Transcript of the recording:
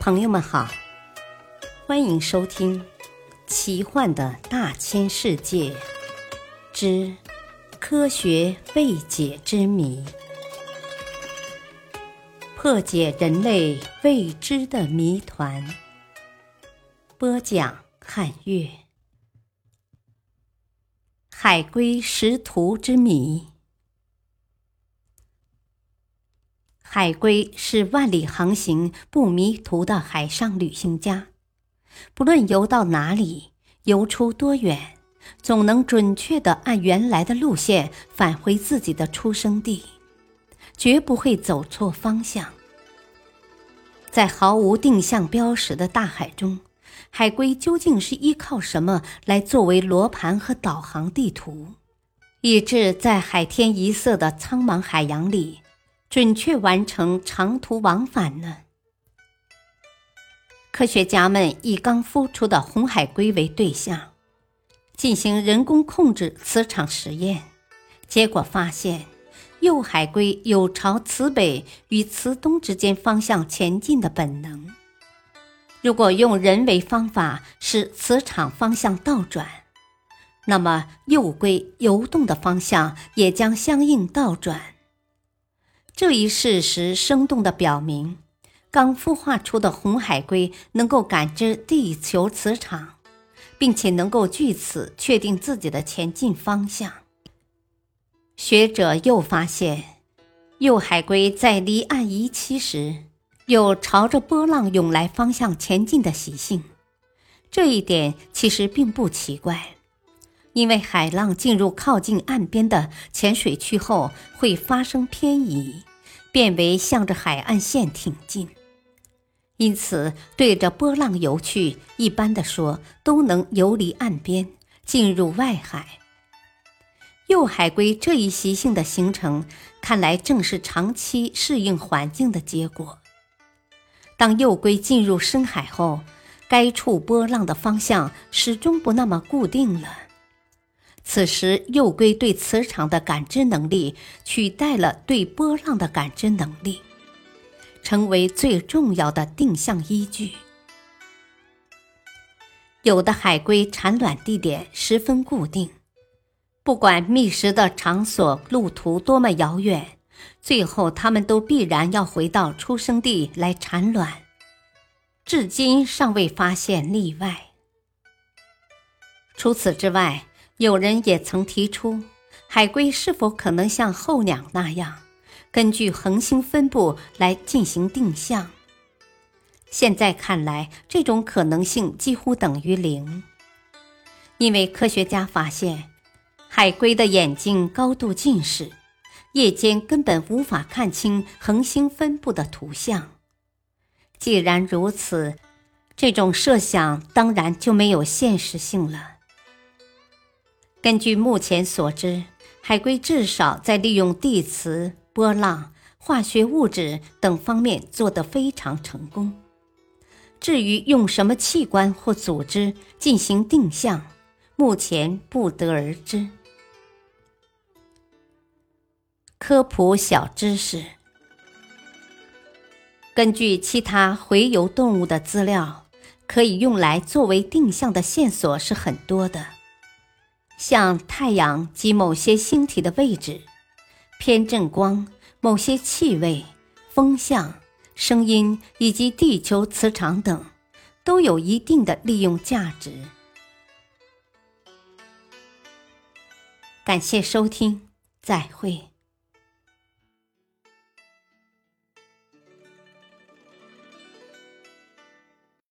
朋友们好，欢迎收听《奇幻的大千世界之科学未解之谜》，破解人类未知的谜团。播讲：汉月。海龟识途之谜。海龟是万里航行不迷途的海上旅行家，不论游到哪里，游出多远，总能准确地按原来的路线返回自己的出生地，绝不会走错方向。在毫无定向标识的大海中，海龟究竟是依靠什么来作为罗盘和导航地图，以致在海天一色的苍茫海洋里？准确完成长途往返呢？科学家们以刚孵出的红海龟为对象，进行人工控制磁场实验，结果发现，幼海龟有朝磁北与磁东之间方向前进的本能。如果用人为方法使磁场方向倒转，那么幼龟游动的方向也将相应倒转。这一事实生动地表明，刚孵化出的红海龟能够感知地球磁场，并且能够据此确定自己的前进方向。学者又发现，幼海龟在离岸移栖时，有朝着波浪涌来方向前进的习性。这一点其实并不奇怪。因为海浪进入靠近岸边的浅水区后，会发生偏移，变为向着海岸线挺进，因此对着波浪游去，一般的说都能游离岸边，进入外海。幼海龟这一习性的形成，看来正是长期适应环境的结果。当幼龟进入深海后，该处波浪的方向始终不那么固定了。此时，幼龟对磁场的感知能力取代了对波浪的感知能力，成为最重要的定向依据。有的海龟产卵地点十分固定，不管觅食的场所路途多么遥远，最后它们都必然要回到出生地来产卵。至今尚未发现例外。除此之外，有人也曾提出，海龟是否可能像候鸟那样，根据恒星分布来进行定向？现在看来，这种可能性几乎等于零，因为科学家发现，海龟的眼睛高度近视，夜间根本无法看清恒星分布的图像。既然如此，这种设想当然就没有现实性了。根据目前所知，海龟至少在利用地磁、波浪、化学物质等方面做得非常成功。至于用什么器官或组织进行定向，目前不得而知。科普小知识：根据其他洄游动物的资料，可以用来作为定向的线索是很多的。像太阳及某些星体的位置、偏振光、某些气味、风向、声音以及地球磁场等，都有一定的利用价值。感谢收听，再会。